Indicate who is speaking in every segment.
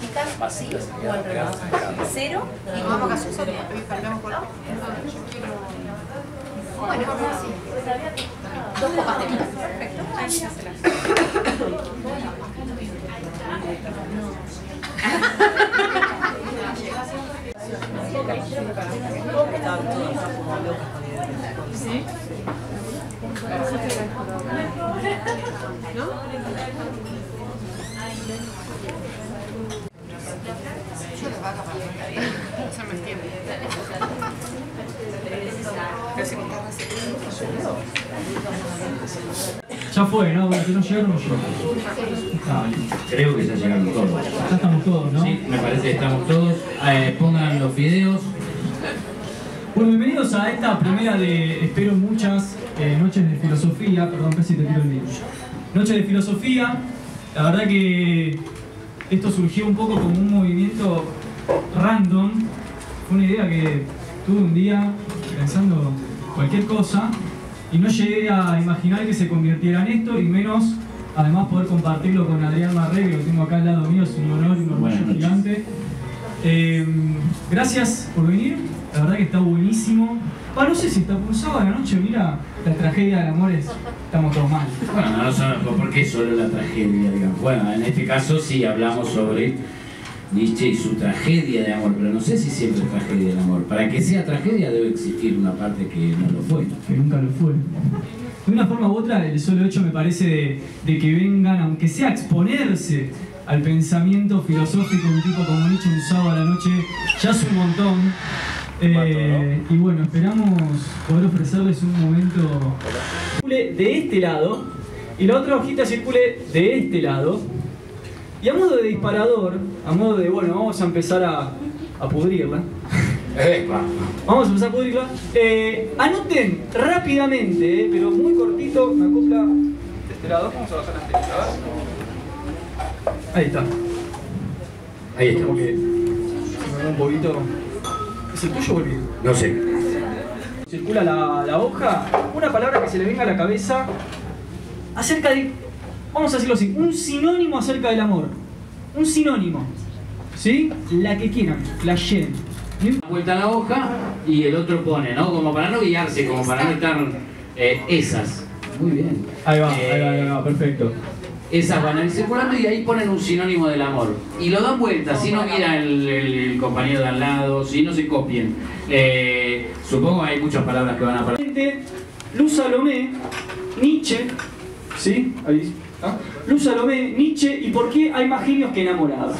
Speaker 1: Chicas, vacías. Cero y
Speaker 2: Vamos a casa, perdemos por
Speaker 1: bueno, así. Dos copas de vino. Perfecto.
Speaker 2: Yo les va a capar. Se me entiende.
Speaker 3: Ya fue, ¿no? Bueno, que no llegaron no llegaron. Ah,
Speaker 4: Creo que ya llegaron todos.
Speaker 3: ya estamos todos, ¿no?
Speaker 4: Sí, me parece que estamos todos. Eh, pongan los videos.
Speaker 3: Bueno, bienvenidos a esta primera de, espero muchas, eh, noches de filosofía. Perdón, casi te tiro el video. Noches de filosofía. La verdad que esto surgió un poco como un movimiento random. Fue una idea que tuve un día pensando cualquier cosa y no llegué a imaginar que se convirtiera en esto y menos además poder compartirlo con Adrián Marré, que lo tengo acá al lado mío, es un honor y un orgullo gigante. Eh, gracias por venir, la verdad que está buenísimo. Ah, no sé si está un sábado a la noche, mira, la tragedia del amor es, estamos todos mal.
Speaker 4: Bueno, no sabemos por qué solo la tragedia, digamos. Bueno, en este caso sí hablamos sobre Nietzsche y su tragedia de amor, pero no sé si siempre es tragedia de amor. Para que sea tragedia debe existir una parte que no lo fue.
Speaker 3: que nunca lo fue. De una forma u otra, el solo hecho me parece de, de que vengan, aunque sea a exponerse al pensamiento filosófico de un tipo como Nietzsche un sábado a la noche, ya es un montón. Eh, y bueno, esperamos poder ofrecerles un momento circule de este lado y la otra hojita circule de este lado. Y a modo de disparador, a modo de, bueno, vamos a empezar a, a pudrirla. Vamos a empezar a pudrirla. Eh, anoten rápidamente, eh, pero muy cortito, me acopla de este lado. Vamos a bajar la tecla, Ahí está.
Speaker 4: Ahí
Speaker 3: Como que me da un poquito. ¿Es el tuyo o el mío?
Speaker 4: No sé.
Speaker 3: Circula la, la hoja, una palabra que se le venga a la cabeza acerca de, vamos a decirlo así, un sinónimo acerca del amor. Un sinónimo. ¿Sí? La que quieran, la llenen.
Speaker 4: Vuelta a la hoja y el otro pone, ¿no? Como para no guiarse, como para no estar eh, esas. Muy bien.
Speaker 3: Ahí va,
Speaker 4: Eh,
Speaker 3: ahí va, ahí va, perfecto.
Speaker 4: Esas van circulando y ahí ponen un sinónimo del amor. Y lo dan vuelta, si no mira el, compañero de al lado, si no se copien. Eh, supongo hay muchas palabras que van a aparecer.
Speaker 3: Luz Salomé, Nietzsche, ¿sí? Ahí está. Luz Salomé, Nietzsche, ¿y por qué hay más genios que enamorados?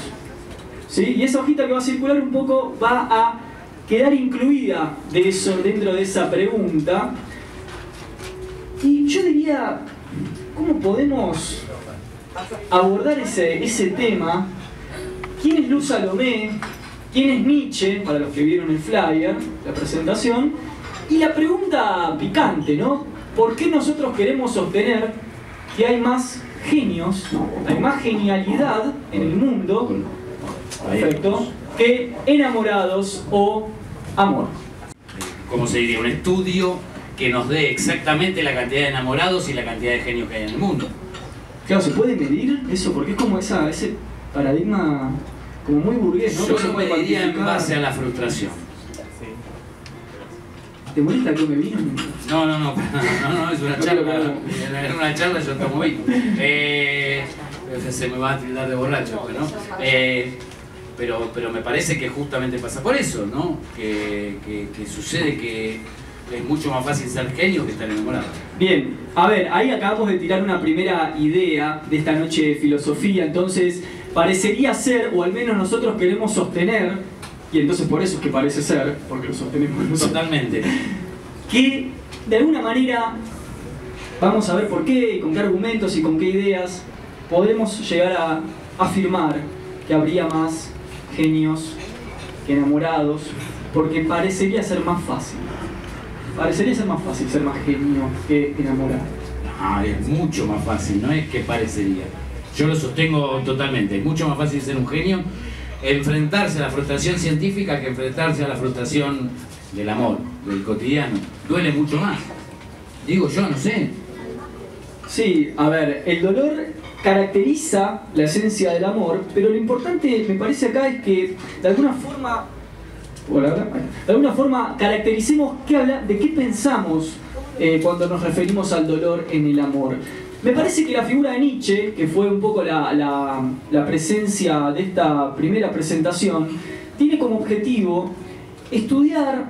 Speaker 3: ¿Sí? Y esa hojita que va a circular un poco va a quedar incluida de eso, dentro de esa pregunta. Y yo diría, ¿cómo podemos abordar ese, ese tema? ¿Quién es Luz Salomé? ¿Quién es Nietzsche? Para los que vieron el flyer, la presentación. Y la pregunta picante, ¿no? ¿Por qué nosotros queremos sostener que hay más genios, hay más genialidad en el mundo, perfecto, que enamorados o amor?
Speaker 4: ¿Cómo se diría? Un estudio que nos dé exactamente la cantidad de enamorados y la cantidad de genios que hay en el mundo.
Speaker 3: Claro, ¿se puede medir eso? Porque es como esa, ese paradigma como muy burgués, ¿no?
Speaker 4: Yo lo mediría en base a la frustración.
Speaker 3: ¿Te molesta que me vino?
Speaker 4: No, no, no, no, no, es una charla. En una charla yo tomo vino. Eh, se me va a tildar de borracho, ¿no? Eh, pero, pero me parece que justamente pasa por eso, ¿no? Que, que- que sucede que es mucho más fácil ser genio que estar enamorado.
Speaker 3: Bien, a ver, ahí acabamos de tirar una primera idea de esta noche de filosofía, entonces parecería ser, o al menos nosotros queremos sostener, y entonces por eso es que parece ser, porque lo sostenemos nosotros,
Speaker 4: Totalmente.
Speaker 3: que de alguna manera vamos a ver por qué, y con qué argumentos y con qué ideas podemos llegar a afirmar que habría más genios que enamorados, porque parecería ser más fácil. Parecería ser más fácil ser más genio que enamorado.
Speaker 4: Ah, es mucho más fácil, no es que parecería. Yo lo sostengo totalmente. Es mucho más fácil ser un genio enfrentarse a la frustración científica que enfrentarse a la frustración del amor, del cotidiano. Duele mucho más. Digo yo, no sé.
Speaker 3: Sí, a ver, el dolor caracteriza la esencia del amor, pero lo importante me parece acá es que de alguna forma, de alguna forma caractericemos qué habla, de qué pensamos eh, cuando nos referimos al dolor en el amor. Me parece que la figura de Nietzsche, que fue un poco la, la- presencia de esta primera presentación, tiene como objetivo estudiar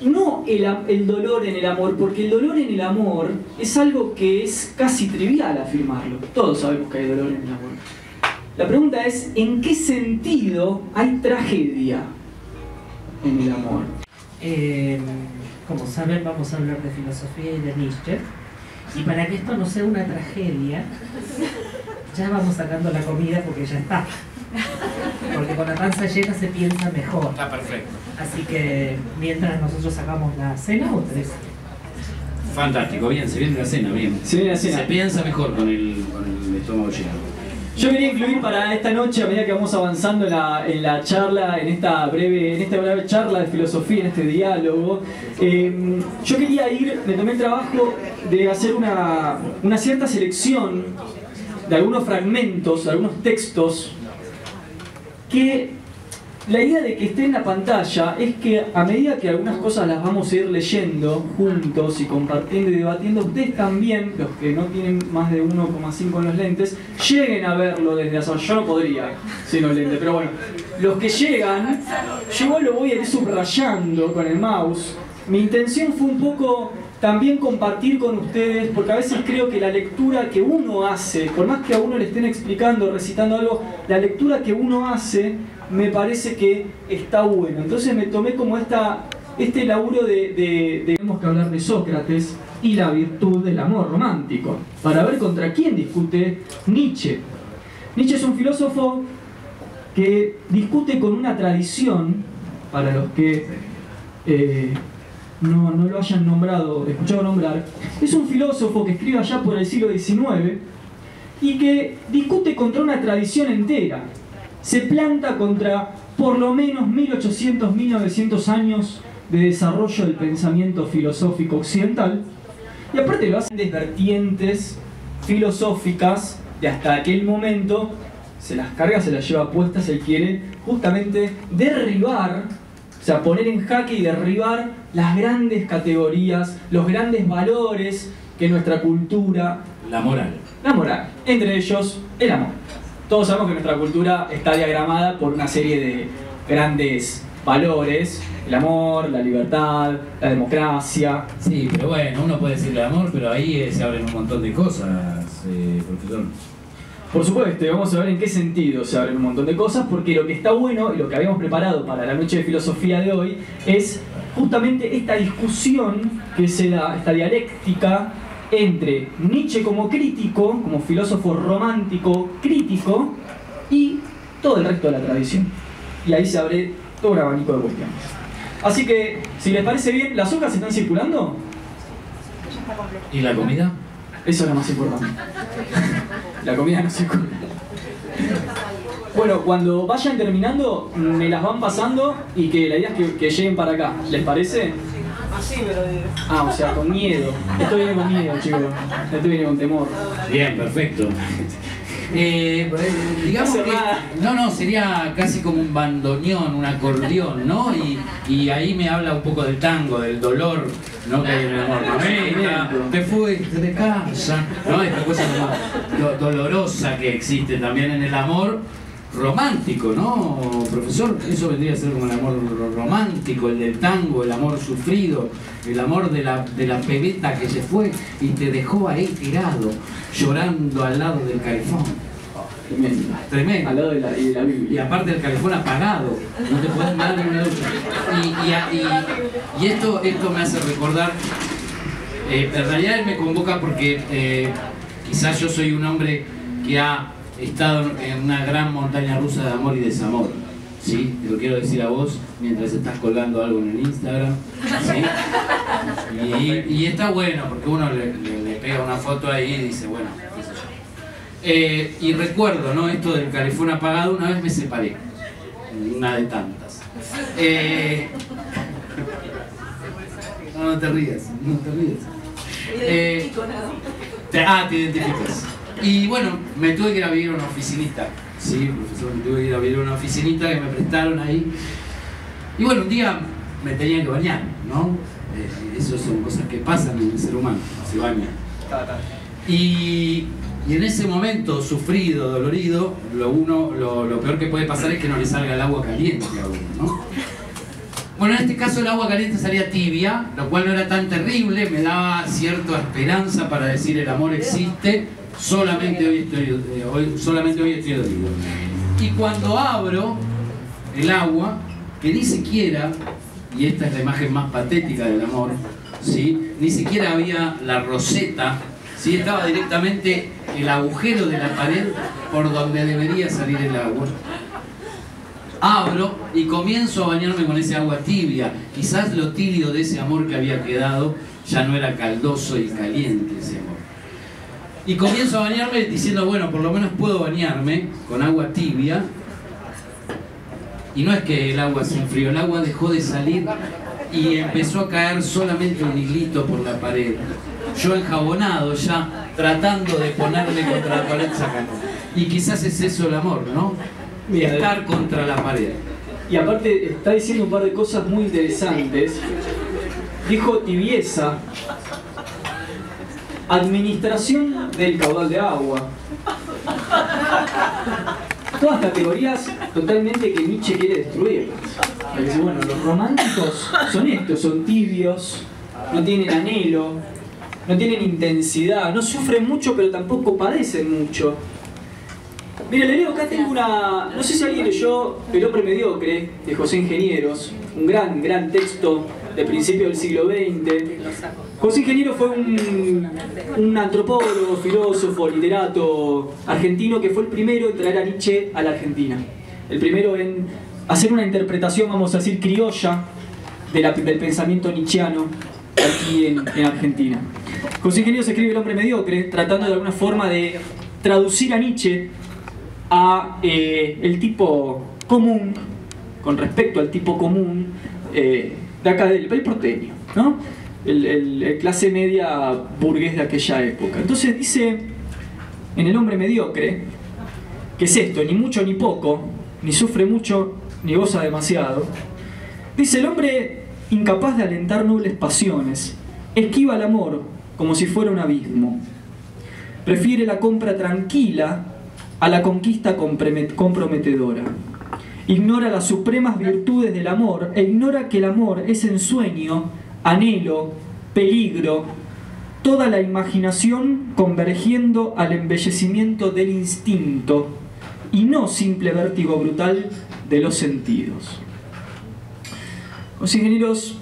Speaker 3: no el, el dolor en el amor, porque el dolor en el amor es algo que es casi trivial afirmarlo. Todos sabemos que hay dolor en el amor. La pregunta es, ¿en qué sentido hay tragedia en el amor?
Speaker 5: Eh, como saben, vamos a hablar de filosofía y de Nietzsche. Y para que esto no sea una tragedia, ya vamos sacando la comida porque ya está. Porque con la panza llena se piensa mejor.
Speaker 4: Está perfecto.
Speaker 5: Así que mientras nosotros sacamos la cena, ustedes.
Speaker 4: Fantástico, bien, se viene la cena, bien.
Speaker 3: Se viene la cena.
Speaker 4: Se piensa mejor con el, con el estómago lleno.
Speaker 3: Yo quería incluir para esta noche, a medida que vamos avanzando en la, en la charla, en esta breve, en esta breve charla de filosofía, en este diálogo, eh, yo quería ir, me tomé el trabajo de hacer una, una cierta selección de algunos fragmentos, de algunos textos, que la idea de que esté en la pantalla es que a medida que algunas cosas las vamos a ir leyendo juntos y compartiendo y debatiendo, ustedes también, los que no tienen más de 1,5 en los lentes, lleguen a verlo desde la Yo no podría sin los lentes, pero bueno, los que llegan, yo lo voy a ir subrayando con el mouse. Mi intención fue un poco también compartir con ustedes, porque a veces creo que la lectura que uno hace, por más que a uno le estén explicando, recitando algo, la lectura que uno hace me parece que está buena. Entonces me tomé como esta, este laburo de- tenemos que hablar de Sócrates y la virtud del amor romántico, para ver contra quién discute Nietzsche. Nietzsche es un filósofo que discute con una tradición, para los que eh, no, no lo hayan nombrado, escuchado nombrar, es un filósofo que escribe allá por el siglo XIX y que discute contra una tradición entera. Se planta contra por lo menos 1800, 1900 años de desarrollo del pensamiento filosófico occidental y aparte lo hacen de vertientes filosóficas de hasta aquel momento, se las carga, se las lleva puestas, él quiere justamente derribar, o sea, poner en jaque y derribar las grandes categorías, los grandes valores que nuestra cultura
Speaker 4: La moral.
Speaker 3: la moral, entre ellos el amor. Todos sabemos que nuestra cultura está diagramada por una serie de grandes valores, el amor, la libertad, la democracia.
Speaker 4: Sí, pero bueno, uno puede decirle amor, pero ahí eh, se abren un montón de cosas, eh, profesor.
Speaker 3: Por supuesto, y vamos a ver en qué sentido se abren un montón de cosas, porque lo que está bueno y lo que habíamos preparado para la noche de filosofía de hoy es justamente esta discusión que se da, esta dialéctica entre Nietzsche como crítico, como filósofo romántico crítico, y todo el resto de la tradición. Y ahí se abre todo un abanico de cuestiones. Así que, si les parece bien, ¿las hojas están circulando?
Speaker 4: ¿Y la comida?
Speaker 3: Eso es lo más importante. La comida no circula. Bueno, cuando vayan terminando, me las van pasando y que la idea es que, que lleguen para acá. ¿Les parece? Ah, o sea, con miedo. Esto viene con miedo, chicos. Esto viene con temor.
Speaker 4: Bien, perfecto. Eh, digamos
Speaker 3: No
Speaker 4: que, no, no, sería casi como un bandoneón, un acordeón, ¿no? Y, y ahí me habla un poco del tango, del dolor, ¿no? Que hay en el amor. Venga, te fuiste de casa, ¿no? Esta cosa do- dolorosa que existe también en el amor romántico, ¿no? Profesor, eso vendría a ser como el amor romántico, el del tango, el amor sufrido, el amor de la, de la pebeta que se fue y te dejó ahí tirado, llorando al lado del calefón.
Speaker 3: Tremendo.
Speaker 4: Tremendo.
Speaker 3: Al lado de la, y de la
Speaker 4: Y
Speaker 3: Biblia.
Speaker 4: aparte el calefón apagado, no te puedes dar ni una ducha. Y, y- y- y esto, esto me hace recordar, eh, en realidad él me convoca porque eh, quizás yo soy un hombre que ha estado en una gran montaña rusa de amor y desamor. ¿Sí? Te lo quiero decir a vos mientras estás colgando algo en el Instagram. ¿sí? Y, y está bueno porque uno le, le- le pega una foto ahí y dice, bueno, qué sé yo. Eh, y recuerdo, ¿no? Esto del calefón apagado, una vez me separé. Una de tantas. Eh, no, no te rías, no te rías. Eh, ah, te identificas. Y bueno, me tuve que ir a vivir a una oficinita. Sí, profesor, me tuve que ir a vivir a una oficinita que me prestaron ahí. Y bueno, un día me tenía que bañar, ¿no? Eh, eso son cosas que pasan en el ser humano, se baña. Y, y en ese momento, sufrido, dolorido, lo, uno, lo, lo peor que puede pasar es que no le salga el agua caliente a uno, ¿no? Bueno, en este caso el agua caliente salía tibia, lo cual no era tan terrible, me daba cierta esperanza para decir el amor existe, solamente hoy estoy, eh, solamente. Y cuando abro el agua, que ni siquiera, y esta es la imagen más patética del amor, ¿sí? ni siquiera había la roseta, ¿sí? estaba directamente el agujero de la pared por donde debería salir el agua abro y comienzo a bañarme con ese agua tibia. Quizás lo tibio de ese amor que había quedado ya no era caldoso y caliente ese amor. Y comienzo a bañarme diciendo, bueno, por lo menos puedo bañarme con agua tibia. Y no es que el agua se enfrió, el agua dejó de salir y empezó a caer solamente un hilito por la pared. Yo enjabonado ya, tratando de ponerme contra la pared sacando. Y quizás es eso el amor, ¿no?
Speaker 3: Mira,
Speaker 4: Estar contra la pared.
Speaker 3: Y aparte está diciendo un par de cosas muy interesantes. Dijo tibieza, administración del caudal de agua. Todas categorías totalmente que Nietzsche quiere destruir. Bueno, los románticos son estos, son tibios, no tienen anhelo, no tienen intensidad, no sufren mucho pero tampoco padecen mucho. Mire, le leo acá tengo una. No sé si alguien leyó El hombre mediocre de José Ingenieros, un gran, gran texto de principio del siglo XX. José Ingeniero fue un, antropólogo, filósofo, literato argentino que fue el primero en traer a Nietzsche a la Argentina. El primero en hacer una interpretación, vamos a decir, criolla de la- del pensamiento nietzscheano aquí en, en Argentina. José Ingeniero se escribe El hombre mediocre, tratando de alguna forma de traducir a Nietzsche a eh, el tipo común, con respecto al tipo común eh, de acá del país porteño, ¿no? El, el- el clase media burgués de aquella época. Entonces dice en el hombre mediocre, que es esto, ni mucho ni poco, ni sufre mucho ni goza demasiado, dice el hombre incapaz de alentar nobles pasiones, esquiva el amor como si fuera un abismo, prefiere la compra tranquila a la conquista compromet- comprometedora. Ignora las supremas virtudes del amor e ignora que el amor es ensueño, anhelo, peligro, toda la imaginación convergiendo al embellecimiento del instinto y no simple vértigo brutal de los sentidos. Los ingenieros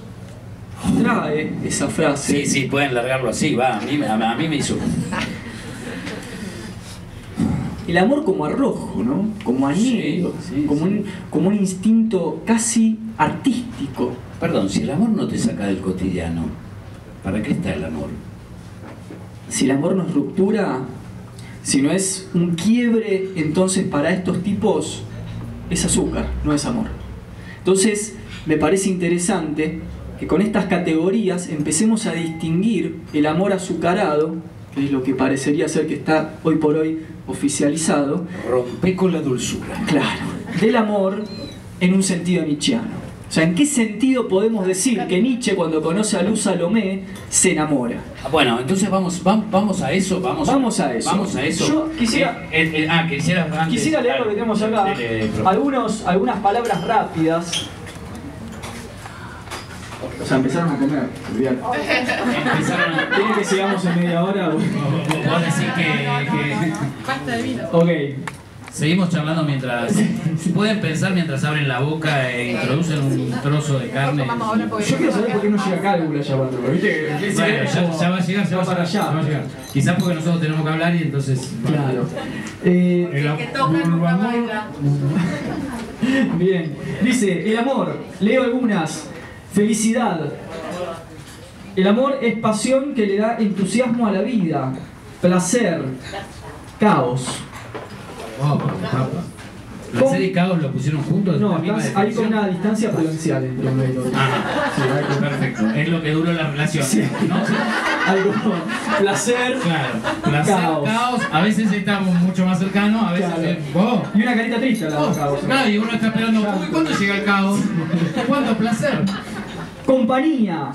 Speaker 3: trae esa frase.
Speaker 4: Sí, sí, pueden largarlo así, va, a mí, a, mí me hizo.
Speaker 3: El amor como arrojo, ¿no? Como anhelo,
Speaker 4: Sí, sí,
Speaker 3: como,
Speaker 4: sí.
Speaker 3: Un, como un instinto casi artístico.
Speaker 4: Perdón, si el amor no te saca del cotidiano, ¿para qué está el amor?
Speaker 3: Si el amor no es ruptura, si no es un quiebre, entonces para estos tipos es azúcar, no es amor. Entonces, me parece interesante que con estas categorías empecemos a distinguir el amor azucarado, que es lo que parecería ser que está hoy por hoy oficializado,
Speaker 4: Rompe con la dulzura.
Speaker 3: Claro, del amor en un sentido nietzscheano. O sea, ¿en qué sentido podemos decir que Nietzsche cuando conoce a Luz Salomé se enamora?
Speaker 4: Ah, Bueno, entonces vamos, vam- vamos a eso, vamos,
Speaker 3: Vamos a eso.
Speaker 4: Vamos a eso.
Speaker 3: Yo quisiera-
Speaker 4: Eh, eh, eh, ah, quisiera antes-
Speaker 3: Quisiera leer lo que tenemos acá, algunos, algunas palabras rápidas. O sea, empezaron a comer, olvidate.
Speaker 4: Empezaron a-
Speaker 3: ¿Quieren que sigamos en media hora?
Speaker 4: Vos decís que, que-
Speaker 2: Pasta de vino.
Speaker 3: Ok,
Speaker 4: Seguimos charlando mientras... Pueden pensar mientras abren la boca e introducen un trozo de carne.
Speaker 3: Yo quiero saber por qué no llega allá ¿viste? Que- que-
Speaker 4: Bueno, ya, ya va a llegar, ya va,
Speaker 3: para
Speaker 4: a llegar, ya va a llegar. Quizás porque nosotros tenemos que hablar y entonces...
Speaker 3: Claro. Eh,
Speaker 4: El
Speaker 1: que toca nunca
Speaker 4: amor-
Speaker 1: baila.
Speaker 3: Bien, dice, el amor, leo algunas. Felicidad. El amor es pasión que le da entusiasmo a la vida. Placer. Caos.
Speaker 4: Oh. ¿Placer y caos lo pusieron juntos?
Speaker 3: No, estás ahí con una distancia prudencial entre uno y otro.
Speaker 4: Ah, sí, perfecto. es lo que dura la relación,
Speaker 3: Sí.
Speaker 4: ¿no?
Speaker 3: Algo, placer.
Speaker 4: Claro, placer,
Speaker 3: Caos.
Speaker 4: caos. a veces estamos mucho más cercanos, a veces
Speaker 3: Claro.
Speaker 4: es, oh,
Speaker 3: Y una carita triste
Speaker 4: oh,
Speaker 3: caos.
Speaker 4: claro, y uno está esperando, uy, ¿cuándo llega el caos? ¿Cuándo placer?
Speaker 3: Compañía.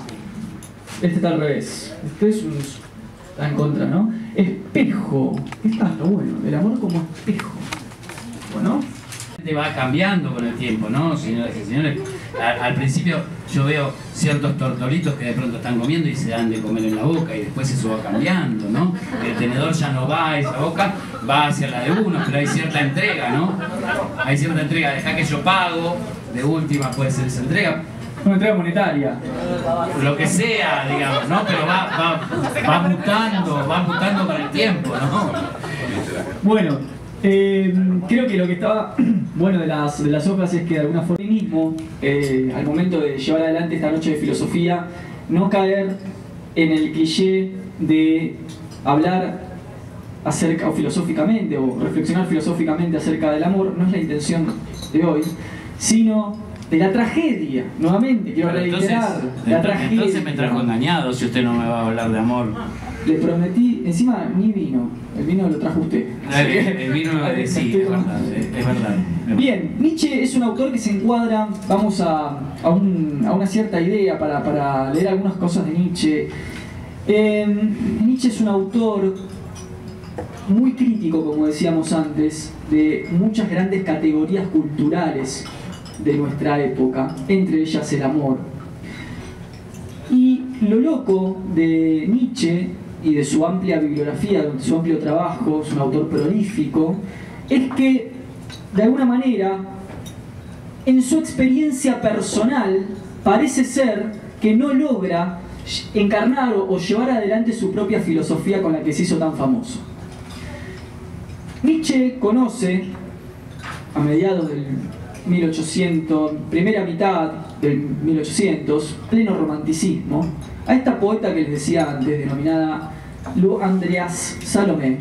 Speaker 3: Este está al revés. Este es un. Está en contra, ¿no? Espejo. Está lo bueno. El amor como espejo. Bueno.
Speaker 4: Te va cambiando con el tiempo, ¿no? Señoras y señores, al, al principio yo veo ciertos tortolitos que de pronto están comiendo y se dan de comer en la boca y después eso va cambiando, ¿no? El tenedor ya no va a esa boca, va hacia la de uno, pero hay cierta entrega, ¿no? Hay cierta entrega, deja que yo pago, de última puede ser esa entrega,
Speaker 3: Una entrega monetaria.
Speaker 4: lo que sea, digamos, ¿no? Pero va, va, va mutando, va mutando con el tiempo, ¿no?
Speaker 3: Bueno, eh, creo que lo que estaba bueno de las, de las hojas es que de alguna forma eh, al momento de llevar adelante esta noche de filosofía, no caer en el cliché de hablar acerca o filosóficamente o reflexionar filosóficamente acerca del amor, no es la intención de hoy, sino de la tragedia. Nuevamente, quiero
Speaker 4: Pero entonces,
Speaker 3: reiterar, la
Speaker 4: entonces,
Speaker 3: tragedia.
Speaker 4: entonces me trajo engañado si usted no me va a hablar de amor.
Speaker 3: Le prometí, encima ni vino, el vino lo trajo usted.
Speaker 4: El, el vino, eh, sí, es verdad, es, es verdad.
Speaker 3: Bien, Nietzsche es un autor que se encuadra, vamos a, a, un- a una cierta idea para, para leer algunas cosas de Nietzsche. Eh, Nietzsche es un autor muy crítico, como decíamos antes, de muchas grandes categorías culturales de nuestra época, entre ellas el amor. Y lo loco de Nietzsche y de su amplia bibliografía, de su amplio trabajo, es un autor prolífico, es que de alguna manera, en su experiencia personal, parece ser que no logra encarnar o llevar adelante su propia filosofía con la que se hizo tan famoso. Nietzsche conoce, a mediados del 1800, primera mitad del 1800, pleno romanticismo, a esta poeta que les decía antes, denominada Lu Andreas Salomé,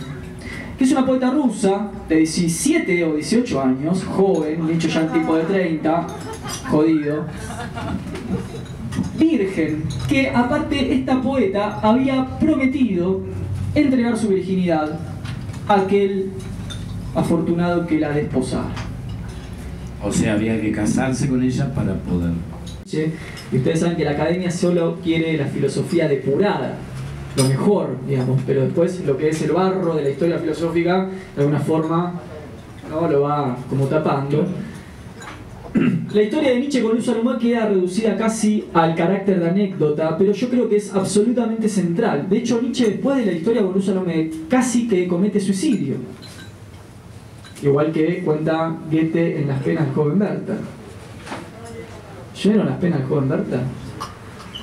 Speaker 3: que es una poeta rusa de 17 o 18 años, joven, Nietzsche ya un tipo de 30, jodido, virgen, que aparte esta poeta había prometido entregar su virginidad a aquel afortunado que la desposara.
Speaker 4: O sea, había que casarse con ella para poder.
Speaker 3: Y ustedes saben que la academia solo quiere la filosofía depurada, lo mejor, digamos, pero después lo que es el barro de la historia filosófica, de alguna forma, ¿no? lo va como tapando. La historia de Nietzsche con Luz queda reducida casi al carácter de anécdota, pero yo creo que es absolutamente central. De hecho, Nietzsche después de la historia con Luz casi que comete suicidio. Igual que cuenta Goethe en Las penas del joven Werther. ¿Leyeron Las penas del joven Werther?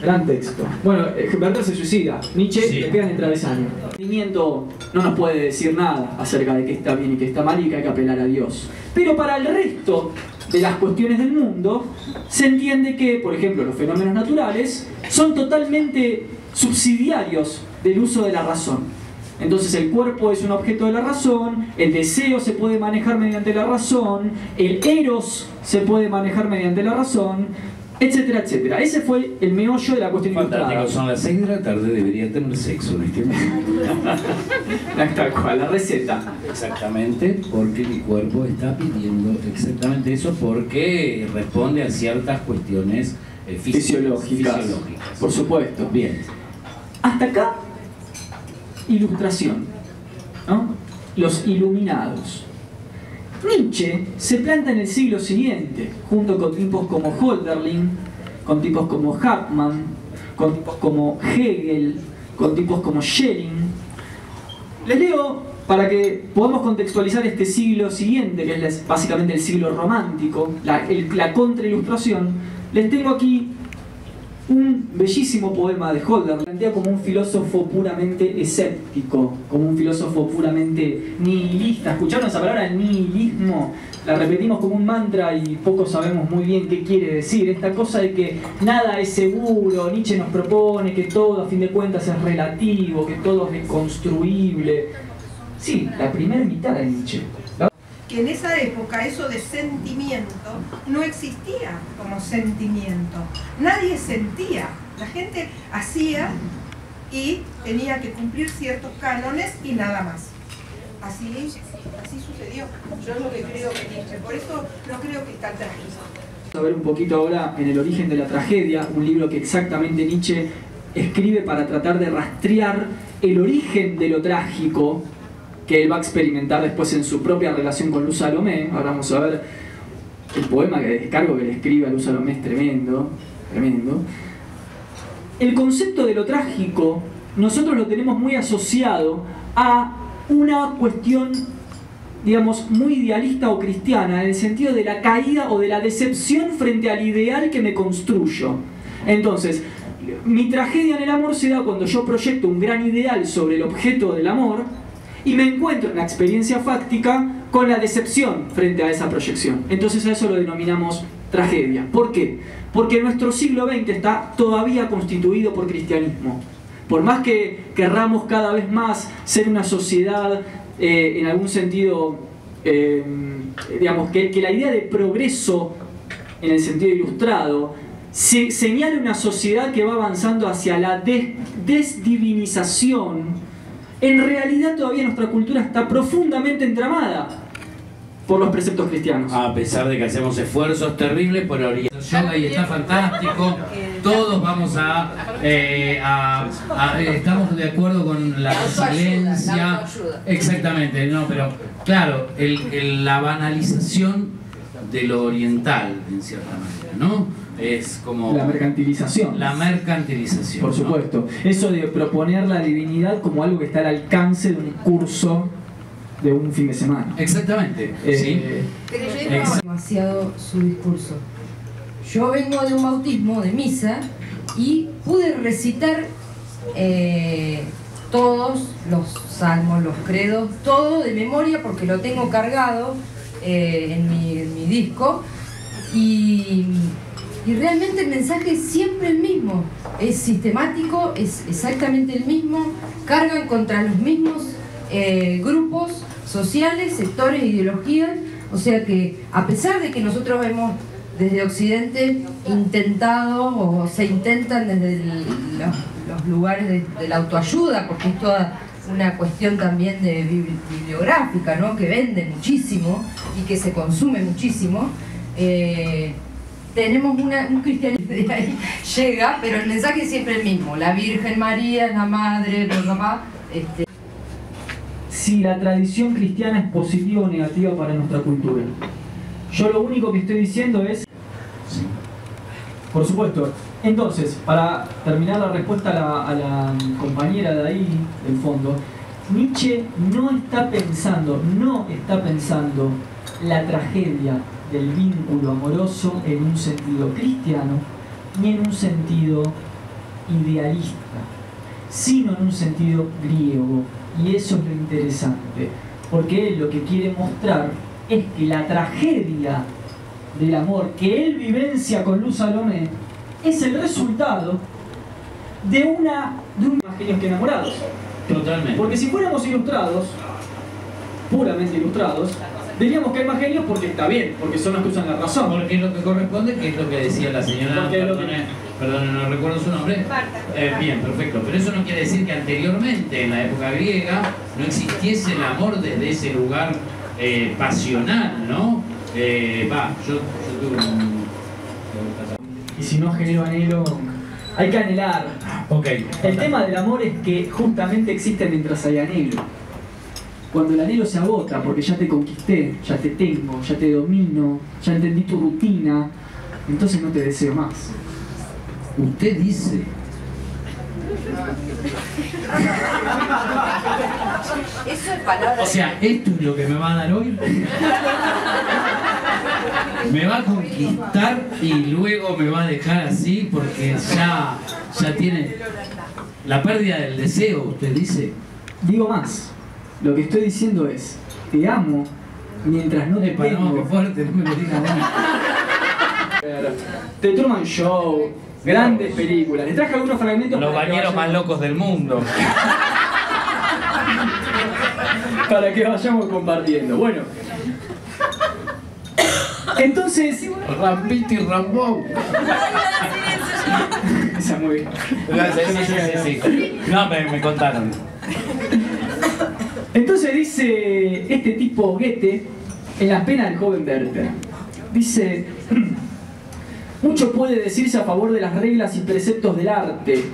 Speaker 3: Gran texto. Bueno, eh, Werther se suicida. Nietzsche
Speaker 4: Sí.
Speaker 3: le pegan el travesaño. El sentimiento no nos puede decir nada acerca de qué está bien y qué está mal y que hay que apelar a Dios. Pero para el resto de las cuestiones del mundo, se entiende que, por ejemplo, los fenómenos naturales son totalmente subsidiarios del uso de la razón. Entonces el cuerpo es un objeto de la razón, el deseo se puede manejar mediante la razón, el eros se puede manejar mediante la razón, etcétera, etcétera. Ese fue el meollo de la cuestión
Speaker 4: Fantástico,
Speaker 3: ilustrada.
Speaker 4: son las 6 de la tarde, debería tener sexo en este momento.
Speaker 3: Tal cual, la receta.
Speaker 4: Exactamente, porque mi cuerpo está pidiendo exactamente eso porque responde a ciertas cuestiones eh,
Speaker 3: fisiológicas. Por supuesto.
Speaker 4: Bien.
Speaker 3: Hasta acá, ilustración. Los iluminados. Nietzsche se planta en el siglo siguiente, junto con tipos como Holderlin, con tipos como Hartmann, con tipos como Hegel, con tipos como Schelling. Les leo para que podamos contextualizar este siglo siguiente, que es básicamente el siglo romántico, la, el- la contrailustración. Les tengo aquí un bellísimo poema de Holder, plantea como un filósofo puramente escéptico, como un filósofo puramente nihilista. ¿Escucharon esa palabra nihilismo? La repetimos como un mantra y poco sabemos muy bien qué quiere decir. Esta cosa de que nada es seguro, Nietzsche nos propone que todo a fin de cuentas es relativo, que todo es construible. Sí, la primera mitad de Nietzsche.
Speaker 6: Que en esa época eso de sentimiento no existía como sentimiento. Nadie sentía La gente hacía y tenía que cumplir ciertos cánones y nada más. Así, así sucedió. Yo es lo que creo que Nietzsche. Por eso no creo que es tan trágico.
Speaker 3: Vamos a ver un poquito ahora en El origen de la tragedia, un libro que exactamente Nietzsche escribe para tratar de rastrear el origen de lo trágico que él va a experimentar después en su propia relación con Luz Salomé. Ahora vamos a ver el poema que descargo que le escribe a Luz Salomé es tremendo, tremendo. El concepto de lo trágico nosotros lo tenemos muy asociado a una cuestión digamos, muy idealista o cristiana, en el sentido de la caída o de la decepción frente al ideal que me construyo. Entonces, mi tragedia en el amor se da cuando yo proyecto un gran ideal sobre el objeto del amor y me encuentro en la experiencia fáctica con la decepción frente a esa proyección. Entonces a eso lo denominamos tragedia. ¿Por qué? Porque nuestro siglo XX está todavía constituido por cristianismo. Por más que querramos cada vez más ser una sociedad eh, en algún sentido, eh, digamos, que, que, la idea de progreso en el sentido ilustrado se, señala una sociedad que va avanzando hacia la des, desdivinización, en realidad todavía nuestra cultura está profundamente entramada por los preceptos cristianos.
Speaker 4: A pesar de que hacemos esfuerzos terribles por orientar yoga y está fantástico, todos vamos a, eh, a, a, estamos de acuerdo con la resiliencia, exactamente, no, pero claro, el, el, la banalización de lo oriental en cierta manera, ¿no? Es como
Speaker 3: la mercantilización.
Speaker 4: La mercantilización.
Speaker 3: Por supuesto. ¿no? Eso de proponer la divinidad como algo que está al alcance de un curso de un fin de semana.
Speaker 4: Exactamente.
Speaker 7: Eh, ¿sí? Pero demasiado su discurso. Yo vengo de un bautismo de misa y pude recitar eh, todos los salmos, los credos, todo de memoria porque lo tengo cargado eh, en, mi, en, mi, disco. Y, y realmente el mensaje es siempre el mismo. Es sistemático, es exactamente el mismo. Cargan contra los mismos eh, grupos sociales, sectores, ideologías. O sea que a pesar de que nosotros hemos desde Occidente intentado o se intentan desde los, lugares de, de, la autoayuda, porque es toda una cuestión también de bibliográfica, ¿no? que vende muchísimo y que se consume muchísimo. Eh, tenemos una, un cristianismo de ahí llega, pero el mensaje es siempre el mismo. La Virgen María es la madre, el papá. Este.
Speaker 3: Si la tradición cristiana es positiva o negativa para nuestra cultura. Yo lo único que estoy diciendo es... Por supuesto. Entonces, para terminar la respuesta a la, a la compañera de ahí, del fondo, Nietzsche no está pensando, no está pensando la tragedia del vínculo amoroso en un sentido cristiano, ni en un sentido idealista, sino en un sentido griego. Y eso es lo interesante, porque él lo que quiere mostrar es que la tragedia del amor que él vivencia con Luz Salomé es el resultado de una de un genios que enamorados.
Speaker 4: Totalmente.
Speaker 3: Porque si fuéramos ilustrados, puramente ilustrados, diríamos que hay más genios porque está bien, porque son los que usan la razón.
Speaker 4: Porque es lo que corresponde, que es lo que decía la señora, perdone, perdone, no recuerdo su nombre. Eh, bien, perfecto. Pero eso no quiere decir que anteriormente, en la época griega, no existiese el amor desde ese lugar eh, pasional, ¿no? Eh, va, yo, yo tuve un...
Speaker 3: Y si no genero anhelo, hay que anhelar.
Speaker 4: Okay.
Speaker 3: El tema del amor es que justamente existe mientras hay anhelo. Cuando el anhelo se agota, porque ya te conquisté, ya te tengo, ya te domino, ya entendí tu rutina, entonces no te deseo más.
Speaker 4: Usted dice.
Speaker 1: Eso es palabra.
Speaker 4: O sea, esto es lo que me va a dar hoy. Me va a conquistar y luego me va a dejar así porque ya, ya tiene la pérdida del deseo, usted dice.
Speaker 3: Digo más, lo que estoy diciendo es, te amo mientras no te tengo.
Speaker 4: no, qué fuerte, no me lo digas
Speaker 3: The Truman Show, grandes películas. Les traje algunos fragmentos
Speaker 4: Los bañeros más locos del mundo.
Speaker 3: para que vayamos compartiendo. Bueno. Entonces,
Speaker 4: Rambito y Rambón.
Speaker 3: esa muy bien.
Speaker 4: Sí, sí, sí, sí. No, me, me contaron.
Speaker 3: Entonces dice este tipo Goethe en las penas del joven Werther. Dice, mucho puede decirse a favor de las reglas y preceptos del arte.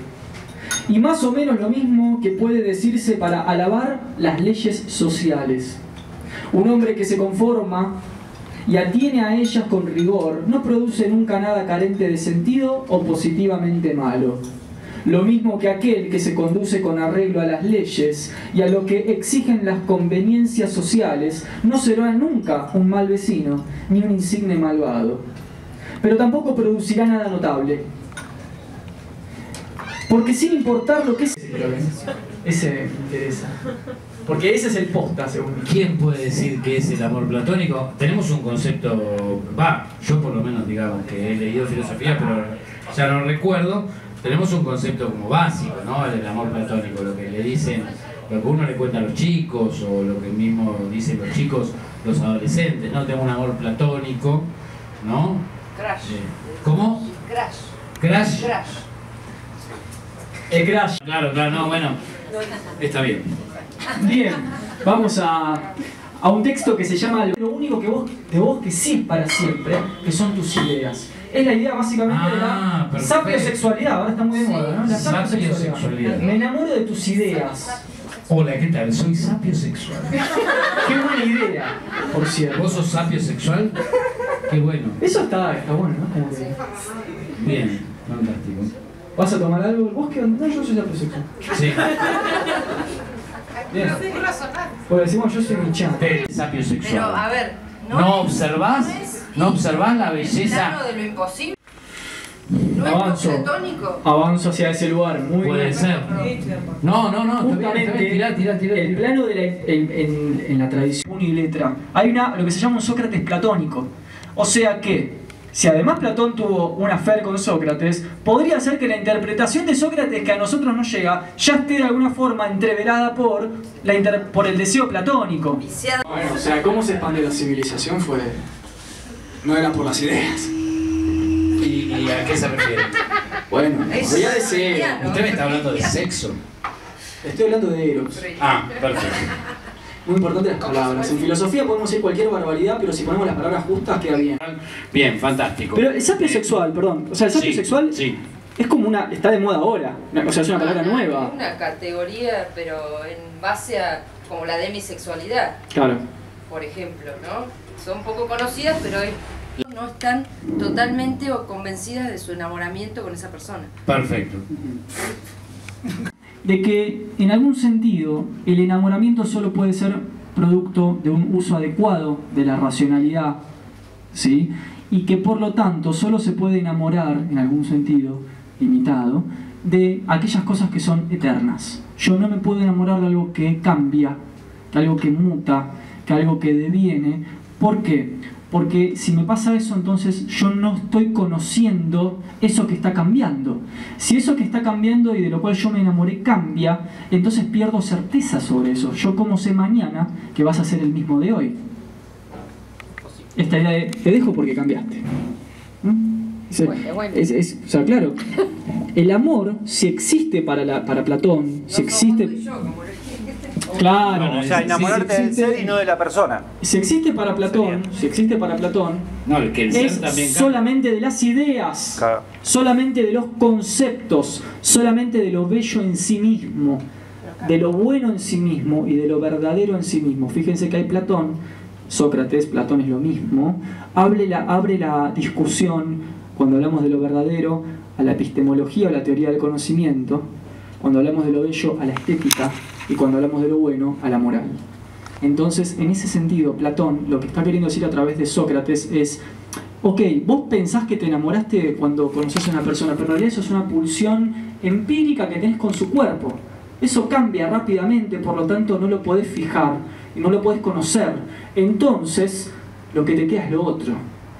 Speaker 3: Y más o menos lo mismo que puede decirse para alabar las leyes sociales. Un hombre que se conforma y atiene a ellas con rigor no produce nunca nada carente de sentido o positivamente malo. Lo mismo que aquel que se conduce con arreglo a las leyes y a lo que exigen las conveniencias sociales no será nunca un mal vecino ni un insigne malvado. Pero tampoco producirá nada notable. Porque sin importar lo que es... Ese me interesa. Porque ese es el posta, según mí.
Speaker 4: ¿Quién puede decir que es el amor platónico? Tenemos un concepto, va, yo por lo menos digamos que he leído filosofía, pero ya no recuerdo. Tenemos un concepto como básico, ¿no? El amor platónico, lo que le dicen, lo que uno le cuenta a los chicos o lo que mismo dicen los chicos, los adolescentes, ¿no? Tengo un amor platónico, ¿no?
Speaker 1: Crash.
Speaker 4: Eh, ¿Cómo?
Speaker 1: Crash.
Speaker 4: ¿Crash?
Speaker 1: Crash.
Speaker 3: El crash.
Speaker 4: Claro, claro, no, bueno, está bien.
Speaker 3: Bien, vamos a, a un texto que se llama Lo único que vos, de vos que sí para siempre, que son tus ideas. Es la idea básicamente de
Speaker 4: Ah,
Speaker 3: la
Speaker 4: perfecto.
Speaker 3: sapiosexualidad, ahora está muy de moda, ¿no? La
Speaker 4: Sapiosexualidad.
Speaker 3: sapiosexualidad. Me enamoro de tus ideas.
Speaker 4: Hola, ¿qué tal? Soy sapio sexual.
Speaker 3: Qué buena idea, por cierto.
Speaker 4: ¿Vos sos sapio sexual? Qué bueno.
Speaker 3: Eso está, está bueno, ¿no? Como que-
Speaker 4: Bien, fantástico.
Speaker 3: ¿Vas a tomar algo? ¿Vos qué onda? No, yo soy sapiosexual.
Speaker 4: Sí.
Speaker 3: Bien. Porque decimos yo soy mi chan.
Speaker 4: Usted es sapio
Speaker 1: Pero, a
Speaker 4: sexual.
Speaker 1: ver,
Speaker 4: ¿No observás?
Speaker 1: es
Speaker 4: ¿No observás la
Speaker 1: el
Speaker 4: belleza?
Speaker 1: plano de lo imposible. ¿No es
Speaker 3: Avanzo.
Speaker 1: lo platónico?
Speaker 3: Avanzo hacia ese lugar, muy
Speaker 4: Puede
Speaker 3: bien.
Speaker 4: ser. No, no, no,
Speaker 3: Justamente.
Speaker 4: Tirá, tirá, tirá.
Speaker 3: el plano de la, en, en- en la tradición uniletra hay una, lo que se llama un Sócrates platónico. O sea que, si además Platón tuvo una fer con Sócrates, podría ser que la interpretación de Sócrates que a nosotros nos llega ya esté de alguna forma entreverada por, la inter- por el deseo platónico. Bueno, o sea, cómo se expande la civilización fue... No era por las ideas.
Speaker 4: ¿Y, y a qué se refiere?
Speaker 3: Bueno,
Speaker 1: es
Speaker 3: deseo.
Speaker 1: freudiano.
Speaker 4: Usted me está hablando de sexo.
Speaker 3: Estoy hablando de Eros.
Speaker 4: Ah, perfecto.
Speaker 3: Muy importante las palabras. En filosofía podemos decir cualquier barbaridad, pero si ponemos las palabras justas queda bien.
Speaker 4: Bien, fantástico.
Speaker 3: Pero el sapio sexual, perdón. O sea, el sapio
Speaker 4: Sí,
Speaker 3: sexual
Speaker 4: Sí.
Speaker 3: es como una. está de moda ahora. O sea, es una palabra
Speaker 1: Es
Speaker 3: nueva.
Speaker 1: una categoría, pero en base a como la demisexualidad,
Speaker 3: Claro.
Speaker 1: por ejemplo, ¿no? Son poco conocidas, pero es- no están totalmente o convencidas de su enamoramiento con esa persona.
Speaker 4: Perfecto.
Speaker 3: De que en algún sentido el enamoramiento solo puede ser producto de un uso adecuado de la racionalidad, ¿sí? Y que por lo tanto solo se puede enamorar, en algún sentido limitado, de aquellas cosas que son eternas. Yo no me puedo enamorar de algo que cambia, de algo que muta, que algo que deviene. ¿Por qué? Porque si me pasa eso, entonces yo no estoy conociendo eso que está cambiando. Si eso que está cambiando y de lo cual yo me enamoré cambia, entonces pierdo certeza sobre eso. Yo como sé mañana que vas a ser el mismo de hoy. Esta idea de te dejo porque cambiaste. ¿Mm? Es- es- es- o sea, claro, el amor, si existe para, la, para Platón, si existe... Claro,
Speaker 8: O sea,
Speaker 3: si- si
Speaker 8: enamorarte del
Speaker 3: existe-
Speaker 8: ser y no de la persona.
Speaker 3: si existe para Platón, si existe para Platón,
Speaker 4: No, el que el ser
Speaker 3: es
Speaker 4: también cambia.
Speaker 3: solamente de las ideas,
Speaker 8: Claro.
Speaker 3: solamente de los conceptos, solamente de lo bello en sí mismo, de lo bueno en sí mismo y de lo verdadero en sí mismo. Fíjense que hay Platón, Sócrates, Platón es lo mismo, abre la, abre la discusión cuando hablamos de lo verdadero a la epistemología o la teoría del conocimiento, cuando hablamos de lo bello a la estética y cuando hablamos de lo bueno a la moral. Entonces, en ese sentido, Platón lo que está queriendo decir a través de Sócrates es, ok, vos pensás que te enamoraste cuando conoces a una persona, pero en realidad eso es una pulsión empírica que tenés con su cuerpo. Eso cambia rápidamente, por lo tanto no lo podés fijar y no lo podés conocer. Entonces, lo que te queda es lo otro.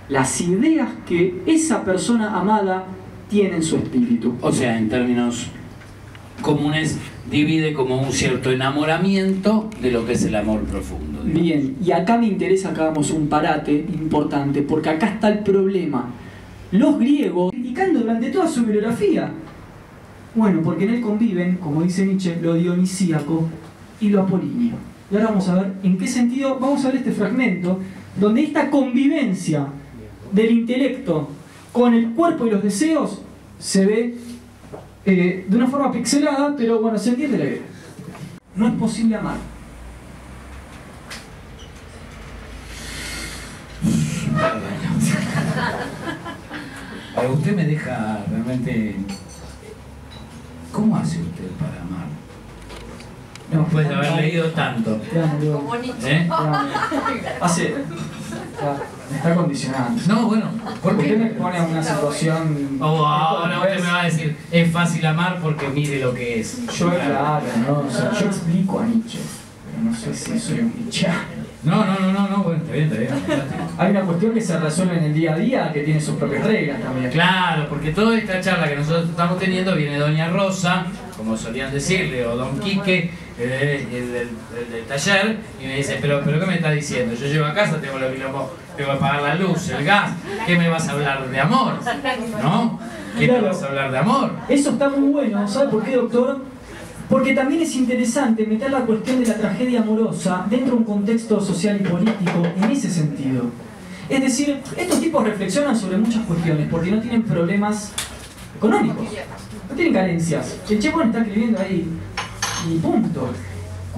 Speaker 3: Las ideas que esa persona amada tiene en su espíritu.
Speaker 4: O sea, en términos comunes, divide como un cierto enamoramiento de lo que es el amor profundo.
Speaker 3: Bien, y acá me interesa que hagamos un parate importante, porque acá está el problema. Los griegos, criticando durante toda su bibliografía, Bueno, porque en él conviven, como dice Nietzsche, lo dionisíaco y lo apolíneo. Y ahora vamos a ver en qué sentido, vamos a ver este fragmento, donde esta convivencia del intelecto con el cuerpo y los deseos se ve eh, de una forma pixelada, pero bueno, se entiende la idea. No es posible amar.
Speaker 4: Pero usted me deja realmente. ¿Cómo hace usted para amar? Después de haber leído tanto. ¿Eh?
Speaker 3: Hace. Está condicionando.
Speaker 4: No, bueno, ¿por
Speaker 3: Usted me
Speaker 4: qué?
Speaker 3: pone en una situación.
Speaker 4: Oh, ahora usted me va a decir, es fácil amar porque mire lo que es.
Speaker 3: Yo, claro, ¿no? O sea, yo explico a Nietzsche, pero no sé si soy un nietzscheano.
Speaker 4: No, no, no, no, no, bueno, está bien, está bien.
Speaker 3: Hay una cuestión que se resuelve en el día a día que tiene sus propias reglas también.
Speaker 4: Claro, porque toda esta charla que nosotros estamos teniendo viene Doña Rosa, como solían decirle, o Don Quique, eh, el, del- el del taller, y me dice, pero, pero ¿qué me estás diciendo? Yo llego a casa, tengo los quilombo, tengo que pagar la luz, el gas, ¿qué me vas a hablar de amor? ¿No? ¿Qué me vas a hablar de amor?
Speaker 3: Eso está muy bueno, ¿sabe por qué, doctor? Porque también es interesante meter la cuestión de la tragedia amorosa dentro de un contexto social y político en ese sentido. Es decir, estos tipos reflexionan sobre muchas cuestiones porque no tienen problemas económicos, no tienen carencias. El Chepón está escribiendo ahí y punto.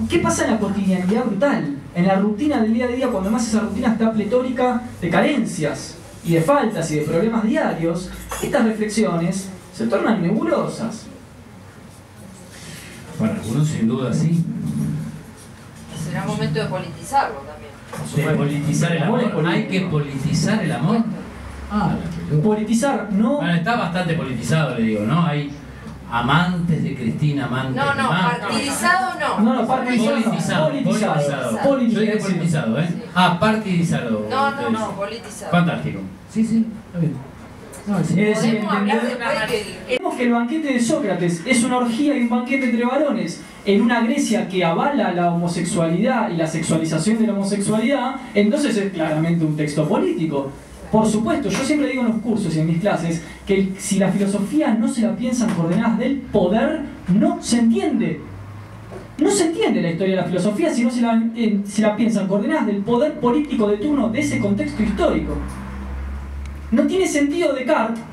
Speaker 3: ¿Qué pasa en la cotidianidad brutal? En la rutina del día a día, cuando más esa rutina está pletórica de carencias y de faltas y de problemas diarios, estas reflexiones se tornan nebulosas.
Speaker 4: Para algunos sin duda sí.
Speaker 1: Será momento de politizarlo también.
Speaker 4: De politizar el
Speaker 3: amor.
Speaker 4: ¿Hay que politizar el amor? Ah.
Speaker 3: Politizar, no.
Speaker 4: Bueno, está bastante politizado, le digo, ¿no? Hay amantes de Cristina, amantes
Speaker 1: No,
Speaker 4: de
Speaker 1: no,
Speaker 4: Macri.
Speaker 1: partidizado no.
Speaker 3: No, no, partidizado.
Speaker 4: Politizado,
Speaker 3: Politizado.
Speaker 4: politizado. Yo dije
Speaker 3: Politizado.
Speaker 4: politizado, ¿eh? Ah, partidizado.
Speaker 1: No, no, no, politizado.
Speaker 4: Fantástico. Sí, sí, está bien. No, sí.
Speaker 3: Es
Speaker 1: que el-
Speaker 3: Vemos que el banquete de Sócrates es una orgía y un banquete entre varones en una Grecia que avala la homosexualidad y la sexualización de la homosexualidad, entonces es claramente un texto político. Por supuesto, yo siempre digo en los cursos y en mis clases que si la filosofía no se la piensan coordenadas del poder, no se entiende. No se entiende la historia de la filosofía si no se la, eh, se la piensan coordenadas del poder político de turno de ese contexto histórico. No tiene sentido Descartes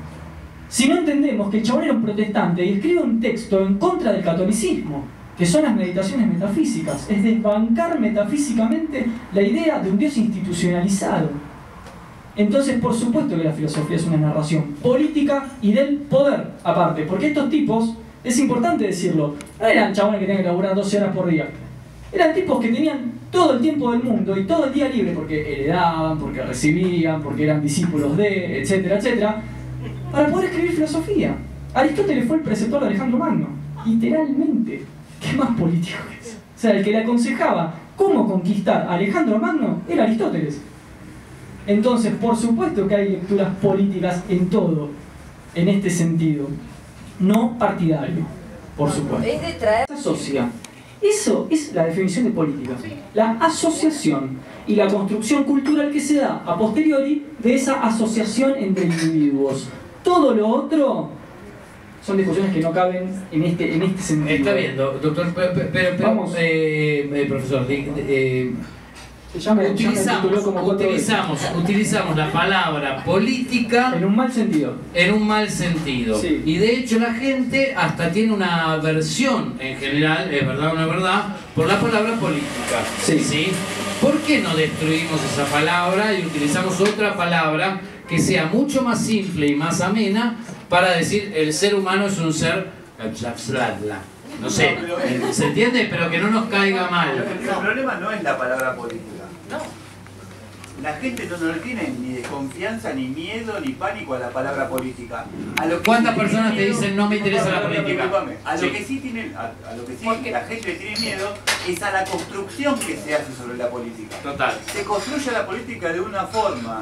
Speaker 3: si no entendemos que el chabón era un protestante y escribe un texto en contra del catolicismo, que son las meditaciones metafísicas, es desbancar metafísicamente la idea de un Dios institucionalizado. Entonces, por supuesto que la filosofía es una narración política y del poder, aparte, porque estos tipos, es importante decirlo, no eran chabones que tenían que laburar 12 horas por día. Eran tipos que tenían todo el tiempo del mundo y todo el día libre porque heredaban, porque recibían, porque eran discípulos de, etcétera, etcétera, para poder escribir filosofía. Aristóteles fue el preceptor de Alejandro Magno, literalmente. ¿Qué más político eso? O sea, el que le aconsejaba cómo conquistar a Alejandro Magno era Aristóteles. Entonces, por supuesto que hay lecturas políticas en todo, en este sentido. No partidario, por supuesto
Speaker 1: Es de traer.
Speaker 3: se asocia. Eso es la definición de política. La asociación y la construcción cultural que se da a posteriori de esa asociación entre individuos. Todo lo otro son discusiones que no caben en este, en este sentido.
Speaker 4: Está bien, do- doctor, pero, pero- pero-
Speaker 3: Vamos.
Speaker 4: eh, eh, profesor, eh, Utilizamos,
Speaker 3: como
Speaker 4: utilizamos, utilizamos la palabra política
Speaker 3: En un mal sentido.
Speaker 4: en un mal sentido.
Speaker 3: Sí.
Speaker 4: Y de hecho la gente hasta tiene una aversión en general, es verdad o no es verdad, por la palabra política.
Speaker 3: Sí.
Speaker 4: ¿Por qué no destruimos esa palabra y utilizamos otra palabra que sea mucho más simple y más amena para decir el ser humano es un ser... No sé, ¿se entiende? Pero que no nos caiga mal.
Speaker 8: El problema no es la palabra política. La gente no, no le tiene ni desconfianza, ni miedo, ni pánico a la palabra política. A lo que
Speaker 4: ¿Cuántas
Speaker 8: sí
Speaker 4: personas te dicen, "No me interesa la política"?
Speaker 8: A lo que sí tienen, a, a lo que sí la gente tiene miedo es a la construcción que se hace sobre la política.
Speaker 4: Total.
Speaker 8: Se construye la política de una forma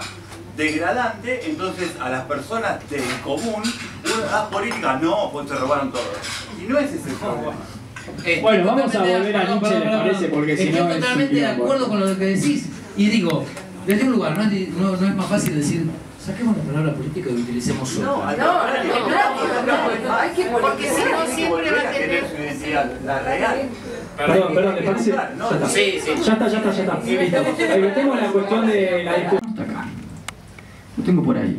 Speaker 8: degradante, entonces a las personas del común, uno, ah, política, no, pues se robaron todo. Y no es ese el problema.
Speaker 4: Eh,
Speaker 3: Bueno, vamos a volver a Nietzsche, ¿le parece? Porque si
Speaker 4: Estoy
Speaker 3: no es
Speaker 4: totalmente de acuerdo con lo que decís. Y digo, desde un lugar, no es, no- no es más fácil decir, Saquemos la palabra política y utilicemos otra.
Speaker 8: No,
Speaker 1: No, no, hay que
Speaker 2: Porque si no, siempre va a tener.
Speaker 8: su identidad, la real.
Speaker 3: Perdón, perdón, ¿les parece?
Speaker 8: No,
Speaker 3: Ya está.
Speaker 4: Sí, sí.
Speaker 3: Ya está, ya está, ya está. Ahí metemos la cuestión de la discusión. Acá. Lo tengo por ahí.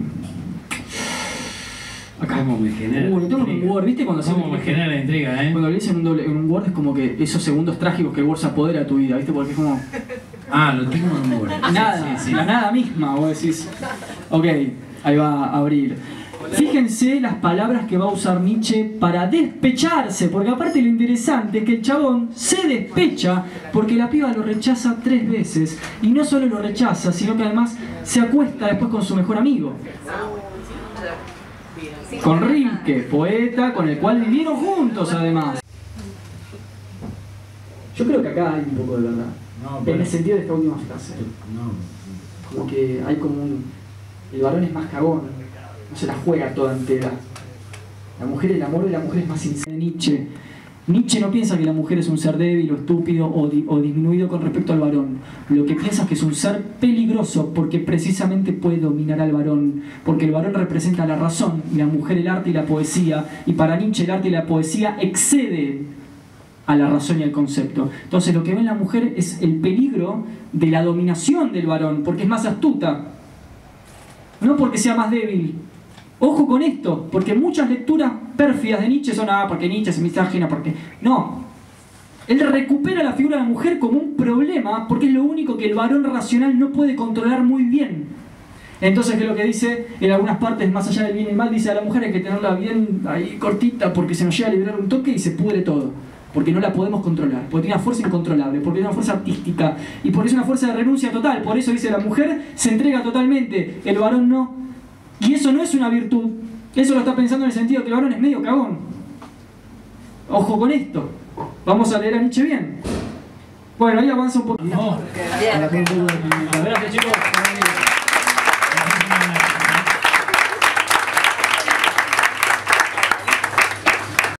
Speaker 3: Acá.
Speaker 9: ¿Cómo me genera?
Speaker 3: Uh, lo tengo en? Word, ¿viste? Cuando
Speaker 9: ¿Cómo
Speaker 3: se-
Speaker 9: me genera la intriga, eh?
Speaker 3: Cuando lees en un, doble, en un Word es como que esos segundos trágicos que el Word se apodera de tu vida, ¿viste? Porque es como
Speaker 9: Ah, lo tengo en
Speaker 3: nada,
Speaker 9: Sí, sí.
Speaker 3: la nada misma, vos decís. Ok, ahí va a abrir. Fíjense las palabras que va a usar Nietzsche para despecharse, porque aparte lo interesante es que el chabón se despecha porque la piba lo rechaza tres veces. Y no solo lo rechaza, sino que además se acuesta después con su mejor amigo. Con Rilke, poeta con el cual vivieron juntos además. Yo creo que acá hay un poco de verdad.
Speaker 9: No,
Speaker 3: En el sentido de esta última frase.
Speaker 9: No.
Speaker 3: Como que hay como un... El varón es más cagón, no se la juega toda entera. La mujer, el amor de la mujer es más sincero. Nietzsche. Nietzsche no piensa que la mujer es un ser débil o estúpido o, di- o disminuido con respecto al varón. Lo que piensa es que es un ser peligroso porque precisamente puede dominar al varón. Porque el varón representa la razón y la mujer el arte y la poesía. Y para Nietzsche el arte y la poesía excede a la razón y al concepto. Entonces lo que ve en la mujer es el peligro de la dominación del varón, porque es más astuta, no porque sea más débil. Ojo con esto, porque muchas lecturas pérfidas de Nietzsche son, ah, porque Nietzsche es misógina, porque... No. Él recupera la figura de la mujer como un problema, porque es lo único que el varón racional no puede controlar muy bien. Entonces, que lo que dice en algunas partes, más allá del bien y mal, dice a la mujer hay que tenerla bien ahí cortita porque se nos llega a liberar un toque y se pudre todo. Porque no la podemos controlar, porque tiene una fuerza incontrolable, porque tiene una fuerza artística y porque es una fuerza de renuncia total. Por eso dice la mujer se entrega totalmente, el varón no. Y eso no es una virtud, eso lo está pensando en el sentido que el varón es medio cagón. Ojo con esto. Vamos a leer a Nietzsche bien. Bueno, ahí avanza un poquito.
Speaker 9: No.
Speaker 1: Bien.
Speaker 3: Gracias chicos.